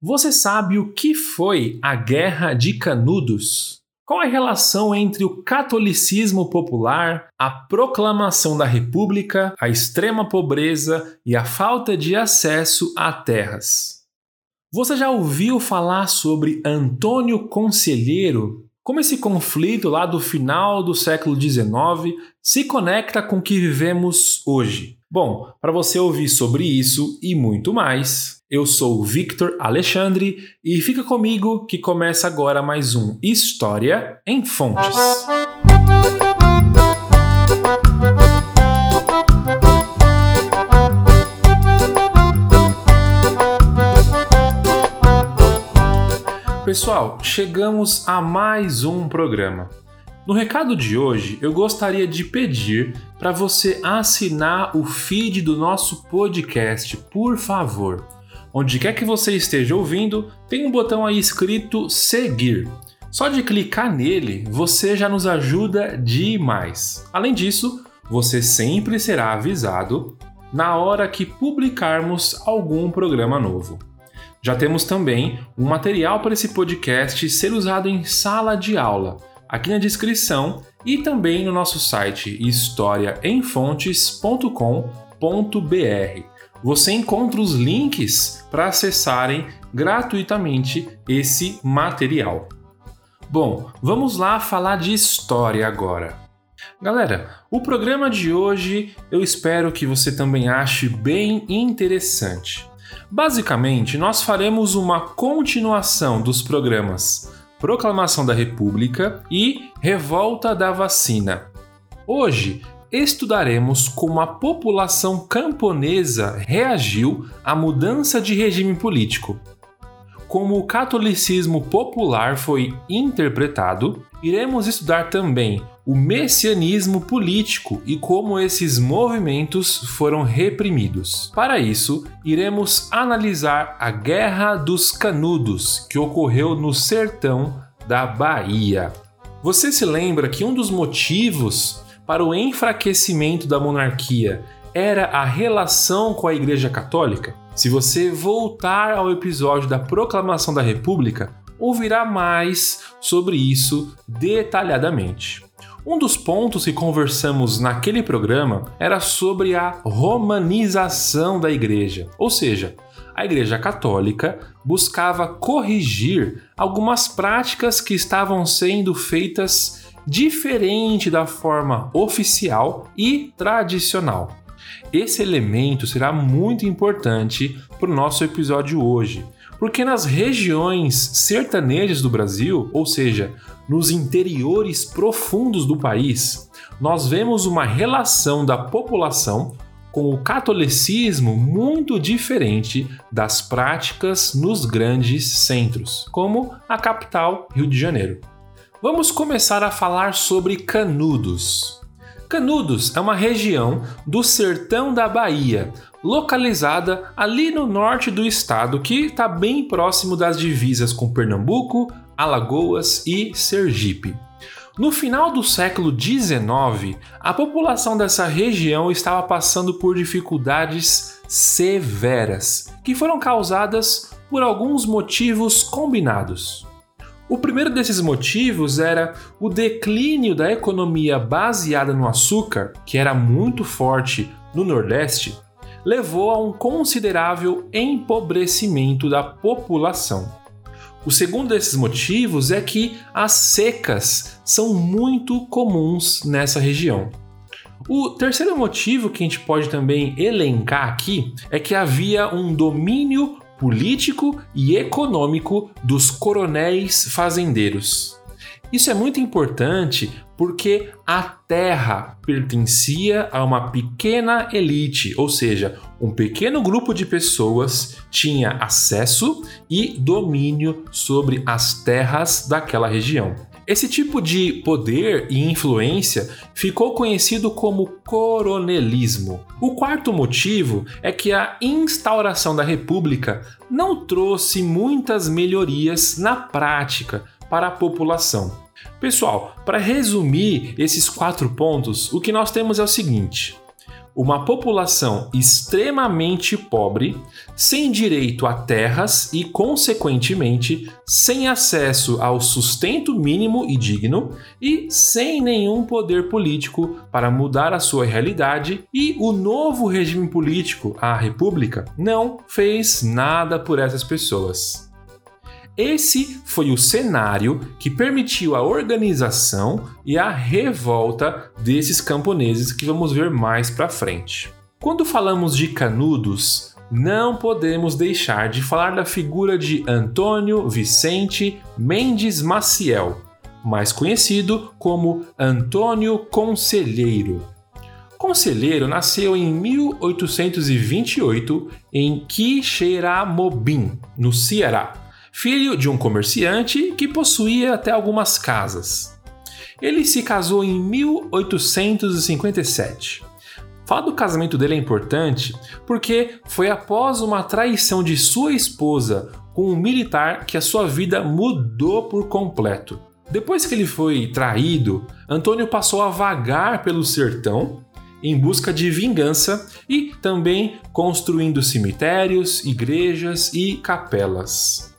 Você sabe o que foi a Guerra de Canudos? Qual a relação entre o catolicismo popular, a proclamação da República, a extrema pobreza e a falta de acesso a terras? Você já ouviu falar sobre Antônio Conselheiro? Como esse conflito lá do final do século XIX se conecta com o que vivemos hoje? Bom, para você ouvir sobre isso e muito mais, eu sou Victor Alexandre e fica comigo que começa agora mais um História em Fontes. Pessoal, chegamos a mais um programa. No recado de hoje, eu gostaria de pedir para você assinar o feed do nosso podcast, por favor. Onde quer que você esteja ouvindo, tem um botão aí escrito seguir. Só de clicar nele, você já nos ajuda demais. Além disso, você sempre será avisado na hora que publicarmos algum programa novo. Já temos também um material para esse podcast ser usado em sala de aula, aqui na descrição e também no nosso site historiaemfontes.com.br você encontra os links para acessarem gratuitamente esse material. Bom, vamos lá falar de história agora. Galera, o programa de hoje eu espero que você também ache bem interessante. Basicamente, nós faremos uma continuação dos programas Proclamação da República e Revolta da Vacina. Hoje estudaremos como a população camponesa reagiu à mudança de regime político. Como o catolicismo popular foi interpretado, iremos estudar também o messianismo político e como esses movimentos foram reprimidos. Para isso, iremos analisar a Guerra dos Canudos, que ocorreu no sertão da Bahia. Você se lembra que um dos motivos para o enfraquecimento da monarquia era a relação com a Igreja Católica? Se você voltar ao episódio da Proclamação da República, ouvirá mais sobre isso detalhadamente. Um dos pontos que conversamos naquele programa era sobre a romanização da igreja, ou seja, a Igreja Católica buscava corrigir algumas práticas que estavam sendo feitas diferente da forma oficial e tradicional. Esse elemento será muito importante para o nosso episódio hoje, porque nas regiões sertanejas do Brasil, ou seja, nos interiores profundos do país, nós vemos uma relação da população com o catolicismo muito diferente das práticas nos grandes centros, como a capital Rio de Janeiro. Vamos começar a falar sobre Canudos. Canudos é uma região do sertão da Bahia, localizada ali no norte do estado, que está bem próximo das divisas com Pernambuco, Alagoas e Sergipe. No final do século XIX, a população dessa região estava passando por dificuldades severas, que foram causadas por alguns motivos combinados. O primeiro desses motivos era o declínio da economia baseada no açúcar, que era muito forte no Nordeste, levou a um considerável empobrecimento da população. O segundo desses motivos é que as secas são muito comuns nessa região. O terceiro motivo que a gente pode também elencar aqui é que havia um domínio político e econômico dos coronéis fazendeiros. Isso é muito importante porque a terra pertencia a uma pequena elite, ou seja, um pequeno grupo de pessoas tinha acesso e domínio sobre as terras daquela região. Esse tipo de poder e influência ficou conhecido como coronelismo. O quarto motivo é que a instauração da República não trouxe muitas melhorias na prática para a população. Pessoal, para resumir esses quatro pontos, o que nós temos é o seguinte: uma população extremamente pobre, sem direito a terras e, consequentemente, sem acesso ao sustento mínimo e digno e sem nenhum poder político para mudar a sua realidade, e o novo regime político, a República, não fez nada por essas pessoas. Esse foi o cenário que permitiu a organização e a revolta desses camponeses que vamos ver mais para frente. Quando falamos de Canudos, não podemos deixar de falar da figura de Antônio Vicente Mendes Maciel, mais conhecido como Antônio Conselheiro. Conselheiro nasceu em 1828 em Quixeramobim, no Ceará filho de um comerciante que possuía até algumas casas. Ele se casou em 1857. Falar do casamento dele é importante porque foi após uma traição de sua esposa com um militar que a sua vida mudou por completo. Depois que ele foi traído, Antônio passou a vagar pelo sertão em busca de vingança e também construindo cemitérios, igrejas e capelas.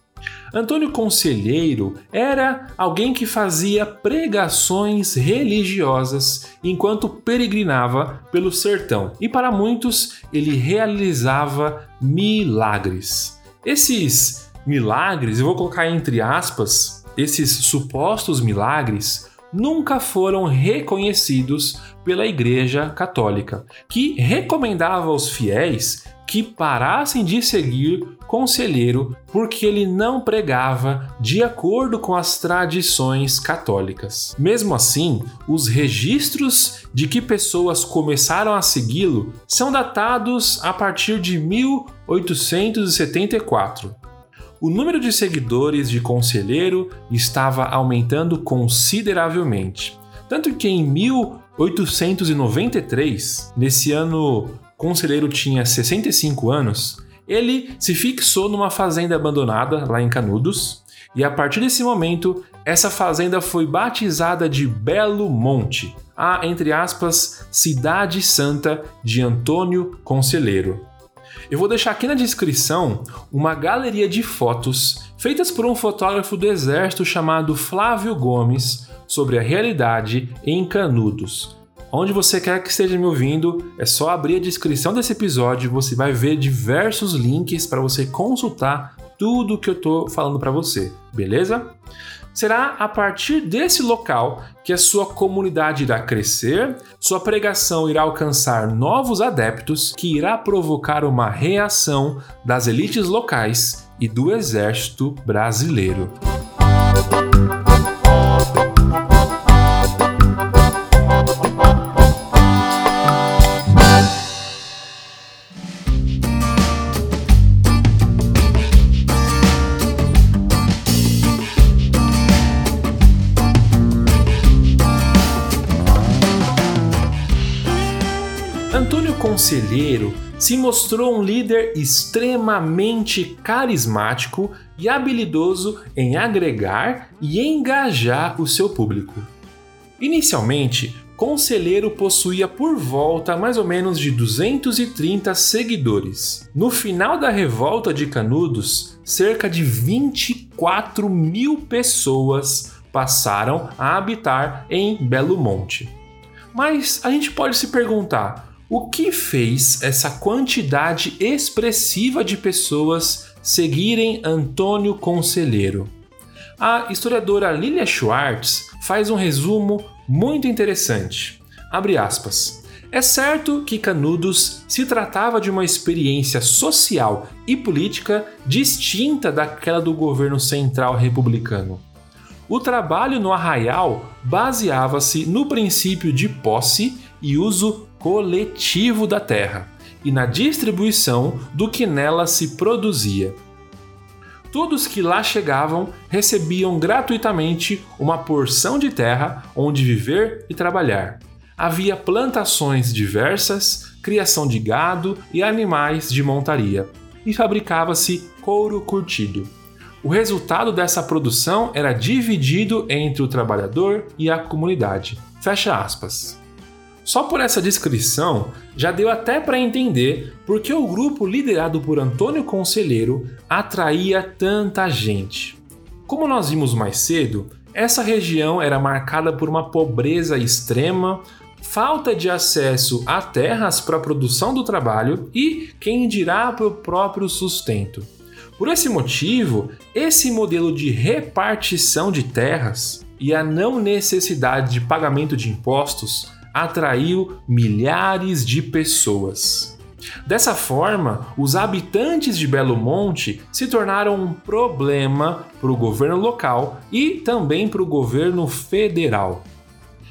Antônio Conselheiro era alguém que fazia pregações religiosas enquanto peregrinava pelo sertão, e para muitos ele realizava milagres. Esses milagres, eu vou colocar entre aspas, esses supostos milagres nunca foram reconhecidos pela Igreja Católica, que recomendava aos fiéis que parassem de seguir Conselheiro porque ele não pregava de acordo com as tradições católicas. Mesmo assim, os registros de que pessoas começaram a segui-lo são datados a partir de 1874. O número de seguidores de Conselheiro estava aumentando consideravelmente. Tanto que em 1893, nesse ano Conselheiro tinha 65 anos, ele se fixou numa fazenda abandonada lá em Canudos, e a partir desse momento, essa fazenda foi batizada de Belo Monte, a, entre aspas, Cidade Santa de Antônio Conselheiro. Eu vou deixar aqui na descrição uma galeria de fotos feitas por um fotógrafo do exército chamado Flávio Gomes sobre a realidade em Canudos, Onde você quer que esteja me ouvindo, é só abrir a descrição desse episódio, você vai ver diversos links para você consultar tudo que eu estou falando para você, beleza? Será a partir desse local que a sua comunidade irá crescer, sua pregação irá alcançar novos adeptos, que irá provocar uma reação das elites locais e do exército brasileiro. Conselheiro, se mostrou um líder extremamente carismático e habilidoso em agregar e engajar o seu público. Inicialmente, Conselheiro possuía por volta mais ou menos de 230 seguidores. No final da revolta de Canudos, cerca de 24 mil pessoas passaram a habitar em Belo Monte. Mas a gente pode se perguntar: o que fez essa quantidade expressiva de pessoas seguirem Antônio Conselheiro? A historiadora Lilia Schwartz faz um resumo muito interessante. Abre aspas. É certo que Canudos se tratava de uma experiência social e política distinta daquela do governo central republicano. O trabalho no arraial baseava-se no princípio de posse e uso coletivo da terra e na distribuição do que nela se produzia. Todos que lá chegavam recebiam gratuitamente uma porção de terra onde viver e trabalhar. Havia plantações diversas, criação de gado e animais de montaria, e fabricava-se couro curtido. O resultado dessa produção era dividido entre o trabalhador e a comunidade. Fecha aspas. Só por essa descrição já deu até para entender por que o grupo liderado por Antônio Conselheiro atraía tanta gente. Como nós vimos mais cedo, essa região era marcada por uma pobreza extrema, falta de acesso a terras para a produção do trabalho e, quem dirá, para o próprio sustento. Por esse motivo, esse modelo de repartição de terras e a não necessidade de pagamento de impostos atraiu milhares de pessoas. Dessa forma, os habitantes de Belo Monte se tornaram um problema para o governo local e também para o governo federal.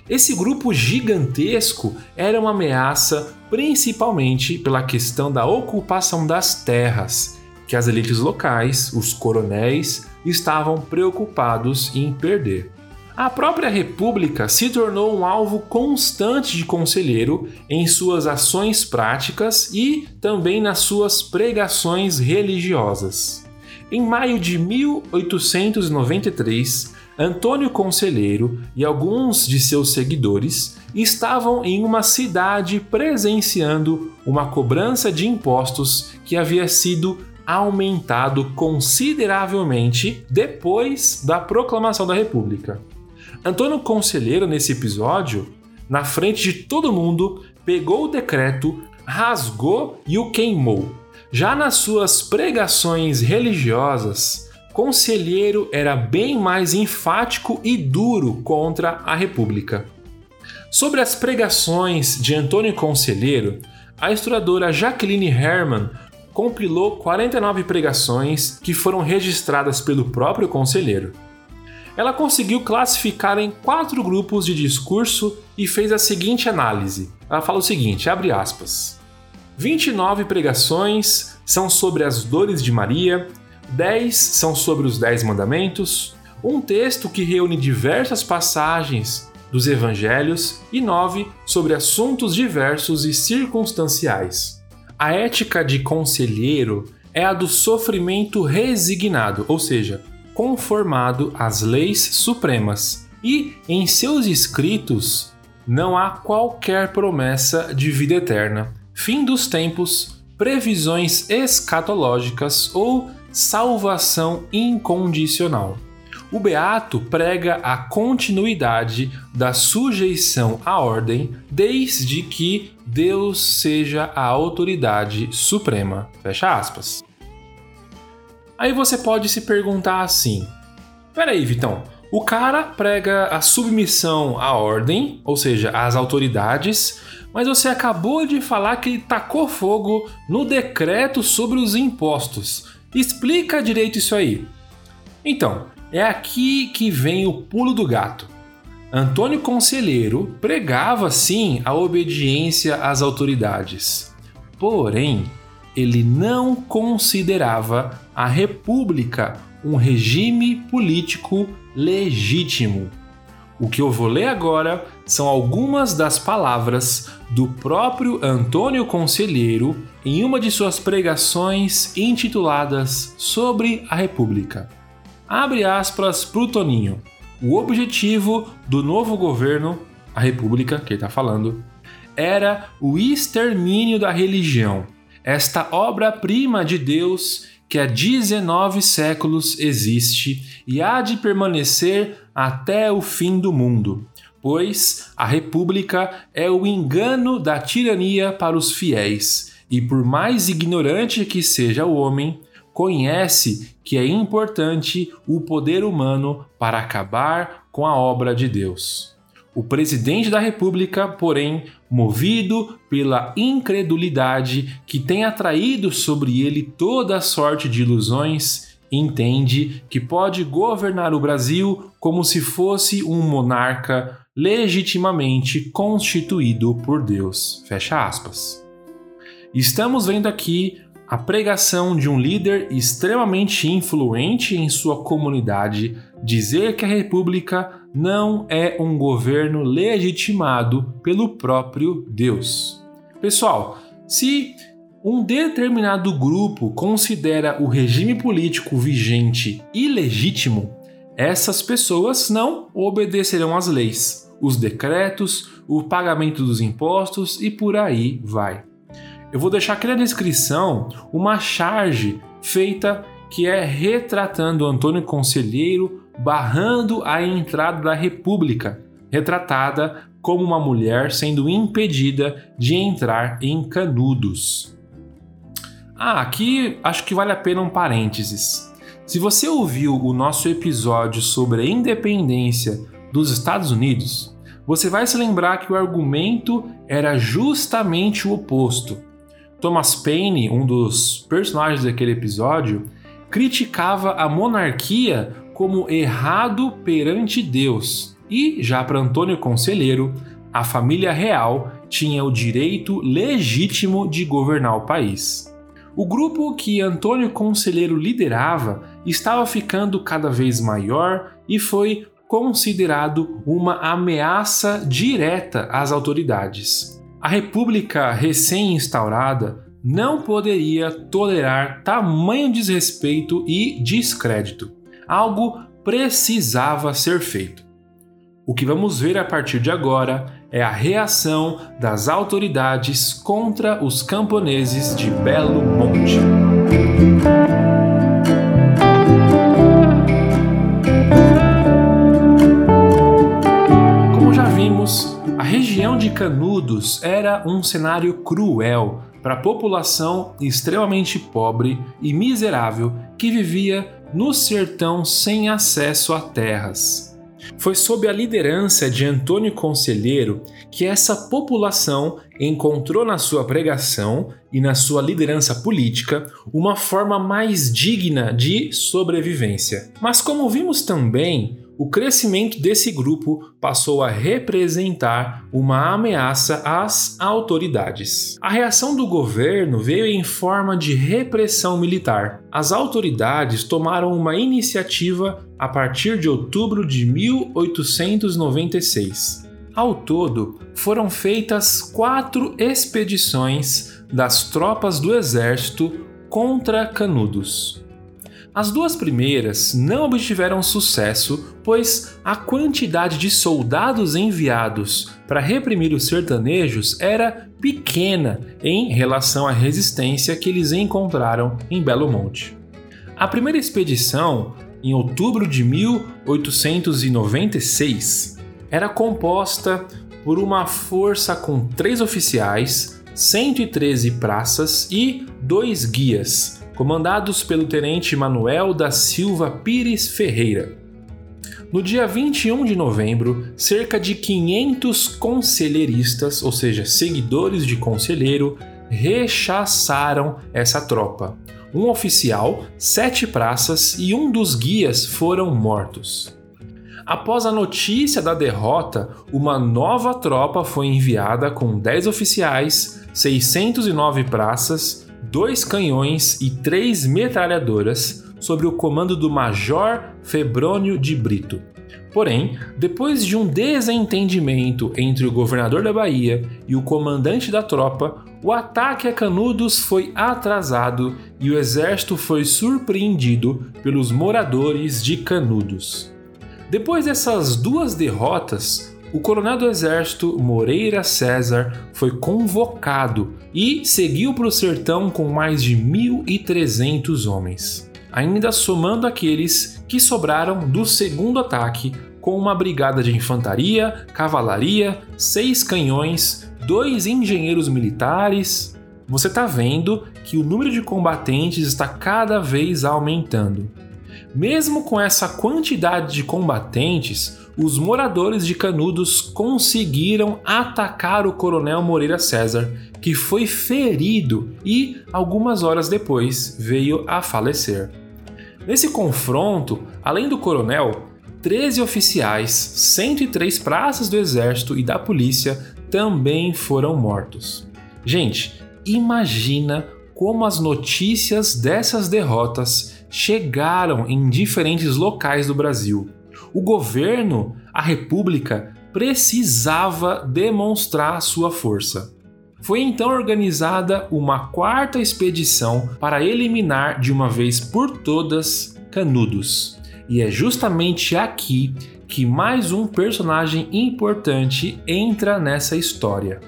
Esse grupo gigantesco era uma ameaça principalmente pela questão da ocupação das terras, que as elites locais, os coronéis, estavam preocupados em perder. A própria República se tornou um alvo constante de conselheiro em suas ações práticas e também nas suas pregações religiosas. Em maio de 1893, Antônio Conselheiro e alguns de seus seguidores estavam em uma cidade presenciando uma cobrança de impostos que havia sido aumentado consideravelmente depois da proclamação da República. Antônio Conselheiro, nesse episódio, na frente de todo mundo, pegou o decreto, rasgou e o queimou. Já nas suas pregações religiosas, Conselheiro era bem mais enfático e duro contra a República. Sobre as pregações de Antônio Conselheiro, a historiadora Jacqueline Herman compilou 49 pregações que foram registradas pelo próprio Conselheiro ela conseguiu classificar em quatro grupos de discurso e fez a seguinte análise. Ela fala o seguinte, abre aspas. 29 pregações são sobre as dores de Maria, 10 são sobre os Dez Mandamentos, um texto que reúne diversas passagens dos evangelhos e 9 sobre assuntos diversos e circunstanciais. A ética de conselheiro é a do sofrimento resignado, ou seja, conformado às leis supremas, e em seus escritos não há qualquer promessa de vida eterna, fim dos tempos, previsões escatológicas ou salvação incondicional. O Beato prega a continuidade da sujeição à ordem desde que Deus seja a autoridade suprema. Fecha aspas. Aí você pode se perguntar assim: peraí, Vitão, o cara prega a submissão à ordem, ou seja, às autoridades, mas você acabou de falar que ele tacou fogo no decreto sobre os impostos. Explica direito isso aí. Então, é aqui que vem o pulo do gato. Antônio Conselheiro pregava sim a obediência às autoridades. Porém, ele não considerava a república um regime político legítimo. O que eu vou ler agora são algumas das palavras do próprio Antônio Conselheiro em uma de suas pregações intituladas Sobre a República. Abre aspas para o Toninho. O objetivo do novo governo, a República que ele está falando, era o extermínio da religião esta obra-prima de Deus que há 19 séculos existe e há de permanecer até o fim do mundo, pois a República é o engano da tirania para os fiéis, e por mais ignorante que seja o homem, conhece que é importante o poder humano para acabar com a obra de Deus. O presidente da República, porém, movido pela incredulidade que tem atraído sobre ele toda sorte de ilusões, entende que pode governar o Brasil como se fosse um monarca legitimamente constituído por Deus. Fecha aspas. Estamos vendo aqui a pregação de um líder extremamente influente em sua comunidade dizer que a República não é um governo legitimado pelo próprio Deus. Pessoal, se um determinado grupo considera o regime político vigente ilegítimo, essas pessoas não obedecerão às leis. os decretos, o pagamento dos impostos e por aí vai. Eu vou deixar aqui na descrição uma charge feita que é retratando Antônio Conselheiro barrando a entrada da República, retratada como uma mulher sendo impedida de entrar em Canudos. Ah, aqui acho que vale a pena um parênteses. Se você ouviu o nosso episódio sobre a independência dos Estados Unidos, você vai se lembrar que o argumento era justamente o oposto. Thomas Paine, um dos personagens daquele episódio, criticava a monarquia como errado perante Deus, e já para Antônio Conselheiro, a família real tinha o direito legítimo de governar o país. O grupo que Antônio Conselheiro liderava estava ficando cada vez maior e foi considerado uma ameaça direta às autoridades. A República recém-instaurada não poderia tolerar tamanho desrespeito e descrédito. Algo precisava ser feito. O que vamos ver a partir de agora é a reação das autoridades contra os camponeses de Belo Monte. Como já vimos, a região de Canudos era um cenário cruel para a população extremamente pobre e miserável que vivia no sertão sem acesso a terras. Foi sob a liderança de Antônio Conselheiro que essa população encontrou na sua pregação e na sua liderança política uma forma mais digna de sobrevivência. Mas, como vimos também, o crescimento desse grupo passou a representar uma ameaça às autoridades. A reação do governo veio em forma de repressão militar. As autoridades tomaram uma iniciativa a partir de outubro de 1896. Ao todo, foram feitas quatro expedições das tropas do exército contra Canudos. As duas primeiras não obtiveram sucesso, pois a quantidade de soldados enviados para reprimir os sertanejos era pequena em relação à resistência que eles encontraram em Belo Monte. A primeira expedição, em outubro de 1896, era composta por uma força com três oficiais, 113 praças e dois guias, comandados pelo tenente Manuel da Silva Pires Ferreira. No dia 21 de novembro, cerca de 500 conselheiristas, ou seja, seguidores de conselheiro, rechaçaram essa tropa. Um oficial, sete praças e um dos guias foram mortos. Após a notícia da derrota, uma nova tropa foi enviada com 10 oficiais, 609 praças dois canhões e três metralhadoras sob o comando do Major Febrônio de Brito. Porém, depois de um desentendimento entre o governador da Bahia e o comandante da tropa, o ataque a Canudos foi atrasado e o exército foi surpreendido pelos moradores de Canudos. Depois dessas duas derrotas, o coronel do exército Moreira César foi convocado e seguiu para o sertão com mais de 1.300 homens, ainda somando aqueles que sobraram do segundo ataque, com uma brigada de infantaria, cavalaria, seis canhões, dois engenheiros militares. Você está vendo que o número de combatentes está cada vez aumentando. Mesmo com essa quantidade de combatentes, os moradores de Canudos conseguiram atacar o coronel Moreira César, que foi ferido e, algumas horas depois, veio a falecer. Nesse confronto, além do coronel, 13 oficiais, 103 praças do exército e da polícia também foram mortos. Gente, imagina como as notícias dessas derrotas chegaram em diferentes locais do Brasil o governo, a república, precisava demonstrar sua força. Foi então organizada uma quarta expedição para eliminar de uma vez por todas Canudos. E é justamente aqui que mais um personagem importante entra nessa história.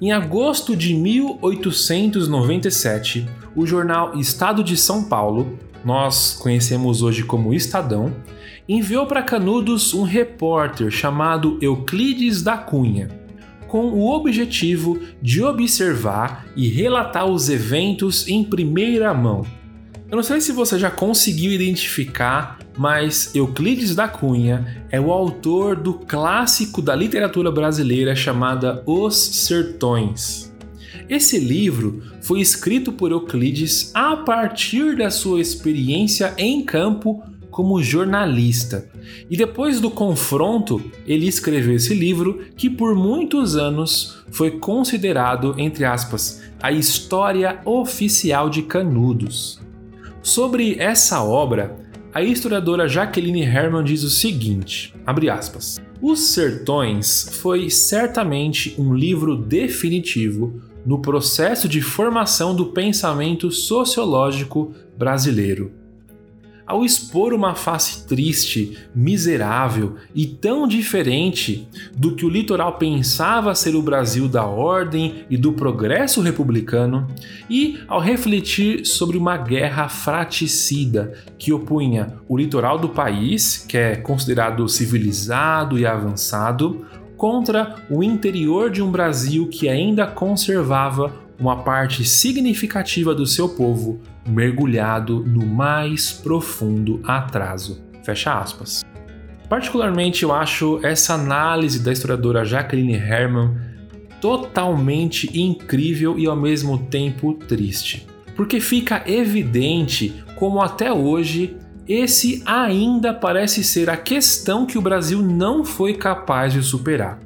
Em agosto de 1897, o jornal Estado de São Paulo, nós conhecemos hoje como Estadão, enviou para Canudos um repórter chamado Euclides da Cunha, com o objetivo de observar e relatar os eventos em primeira mão. Eu não sei se você já conseguiu identificar, mas Euclides da Cunha é o autor do clássico da literatura brasileira chamada Os Sertões. Esse livro foi escrito por Euclides a partir da sua experiência em campo como jornalista. E depois do confronto, ele escreveu esse livro que por muitos anos foi considerado, entre aspas, a história oficial de Canudos. Sobre essa obra, a historiadora Jacqueline Herman diz o seguinte, aspas, Os Sertões foi certamente um livro definitivo no processo de formação do pensamento sociológico brasileiro ao expor uma face triste, miserável e tão diferente do que o litoral pensava ser o Brasil da ordem e do progresso republicano, e ao refletir sobre uma guerra fraticida que opunha o litoral do país, que é considerado civilizado e avançado, contra o interior de um Brasil que ainda conservava uma parte significativa do seu povo mergulhado no mais profundo atraso. Fecha aspas. Particularmente eu acho essa análise da historiadora Jacqueline Herman totalmente incrível e ao mesmo tempo triste. Porque fica evidente como até hoje esse ainda parece ser a questão que o Brasil não foi capaz de superar.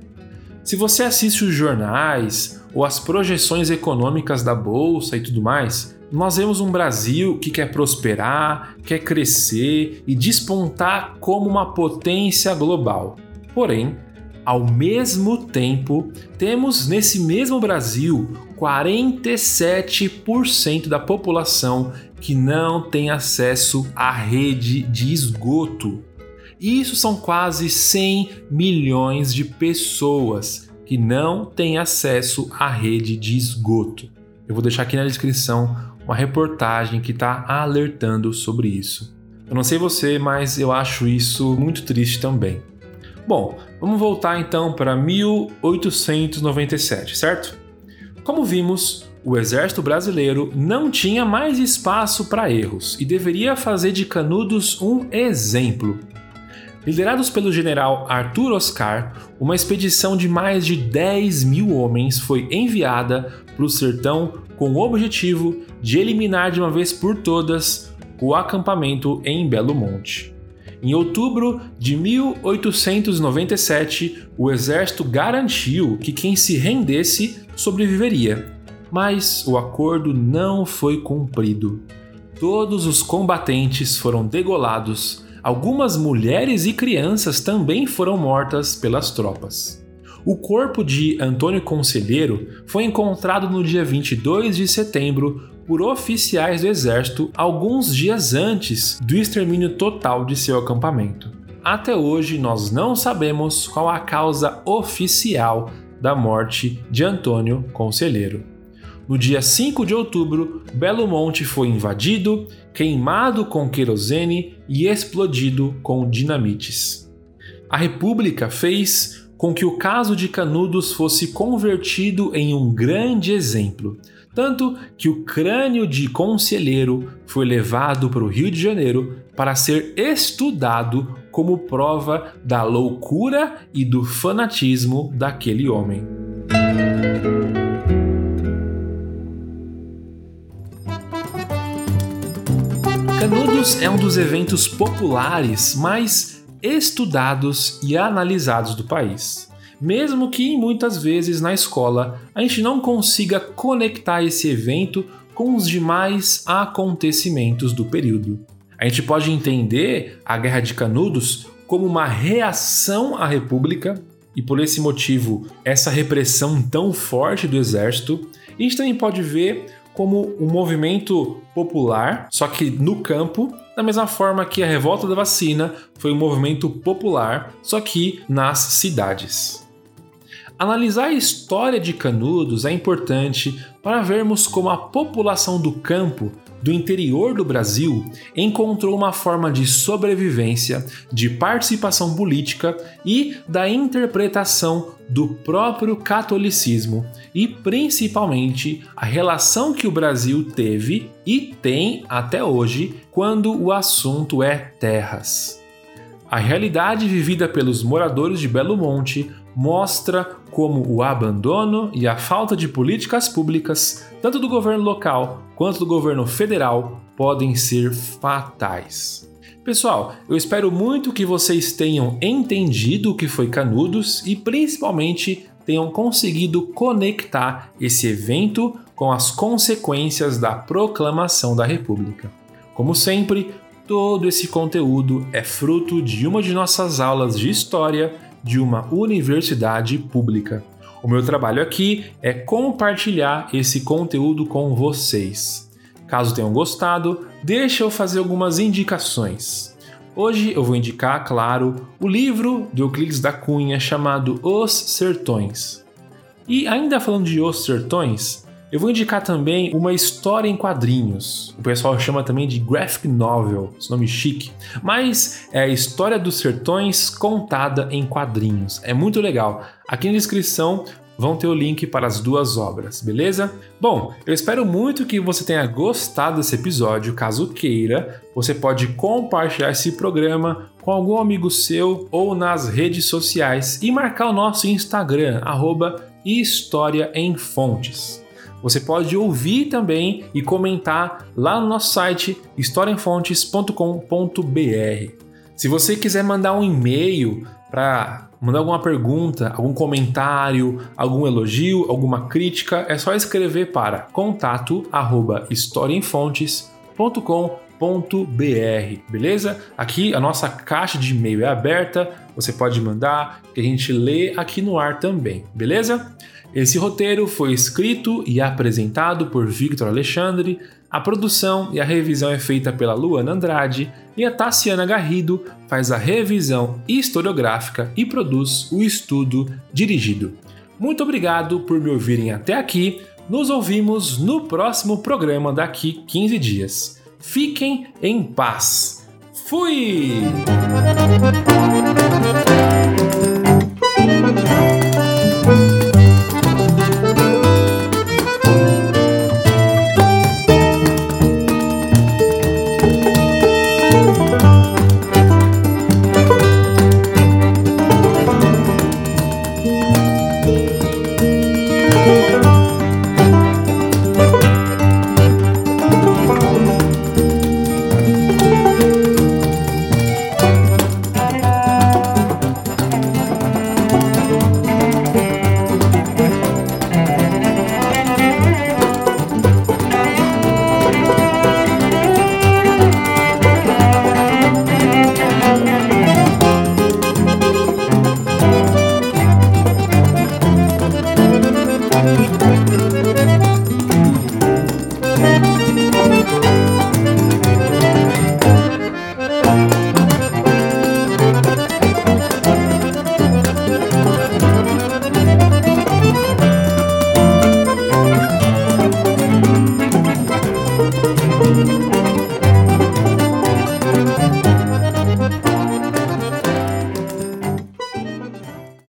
Se você assiste os jornais ou as projeções econômicas da bolsa e tudo mais, nós vemos um Brasil que quer prosperar, quer crescer e despontar como uma potência global. Porém, ao mesmo tempo, temos nesse mesmo Brasil 47% da população que não tem acesso à rede de esgoto. Isso são quase 100 milhões de pessoas que não têm acesso à rede de esgoto. Eu vou deixar aqui na descrição uma reportagem que está alertando sobre isso. Eu não sei você, mas eu acho isso muito triste também. Bom, vamos voltar então para 1897, certo? Como vimos, o exército brasileiro não tinha mais espaço para erros e deveria fazer de Canudos um exemplo. Liderados pelo general Arthur Oscar, uma expedição de mais de 10 mil homens foi enviada para o sertão com o objetivo de eliminar de uma vez por todas o acampamento em Belo Monte. Em outubro de 1897, o exército garantiu que quem se rendesse sobreviveria, mas o acordo não foi cumprido. Todos os combatentes foram degolados, algumas mulheres e crianças também foram mortas pelas tropas. O corpo de Antônio Conselheiro foi encontrado no dia 22 de setembro por oficiais do exército alguns dias antes do extermínio total de seu acampamento. Até hoje nós não sabemos qual a causa oficial da morte de Antônio Conselheiro. No dia 5 de outubro, Belo Monte foi invadido, queimado com querosene e explodido com dinamites. A República fez com que o caso de Canudos fosse convertido em um grande exemplo, tanto que o crânio de Conselheiro foi levado para o Rio de Janeiro para ser estudado como prova da loucura e do fanatismo daquele homem. Canudos é um dos eventos populares mais estudados e analisados do país. Mesmo que muitas vezes na escola a gente não consiga conectar esse evento com os demais acontecimentos do período. A gente pode entender a Guerra de Canudos como uma reação à República e por esse motivo essa repressão tão forte do exército. E a gente também pode ver como um movimento popular, só que no campo, da mesma forma que a revolta da vacina foi um movimento popular, só que nas cidades. Analisar a história de Canudos é importante para vermos como a população do campo do interior do Brasil encontrou uma forma de sobrevivência, de participação política e da interpretação do próprio catolicismo e principalmente a relação que o Brasil teve e tem até hoje quando o assunto é terras. A realidade vivida pelos moradores de Belo Monte mostra como o abandono e a falta de políticas públicas, tanto do governo local quanto do governo federal, podem ser fatais. Pessoal, eu espero muito que vocês tenham entendido o que foi Canudos e principalmente tenham conseguido conectar esse evento com as consequências da proclamação da República. Como sempre, todo esse conteúdo é fruto de uma de nossas aulas de história de uma universidade pública. O meu trabalho aqui é compartilhar esse conteúdo com vocês. Caso tenham gostado, deixa eu fazer algumas indicações. Hoje eu vou indicar, claro, o livro de Euclides da Cunha chamado Os Sertões. E ainda falando de Os Sertões, eu vou indicar também uma história em quadrinhos. O pessoal chama também de graphic novel, esse nome chique. Mas é a história dos sertões contada em quadrinhos. É muito legal. Aqui na descrição vão ter o link para as duas obras, beleza? Bom, eu espero muito que você tenha gostado desse episódio. Caso queira, você pode compartilhar esse programa com algum amigo seu ou nas redes sociais e marcar o nosso Instagram, arroba História em Fontes. Você pode ouvir também e comentar lá no nosso site historiaemfontes.com.br. Se você quiser mandar um e-mail para mandar alguma pergunta, algum comentário, algum elogio, alguma crítica, é só escrever para contato@historiaemfontes.com.br, beleza? Aqui a nossa caixa de e-mail é aberta, você pode mandar que a gente lê aqui no ar também, beleza? Esse roteiro foi escrito e apresentado por Victor Alexandre, a produção e a revisão é feita pela Luana Andrade e a Tassiana Garrido faz a revisão historiográfica e produz o estudo dirigido. Muito obrigado por me ouvirem até aqui. Nos ouvimos no próximo programa daqui 15 dias. Fiquem em paz. Fui!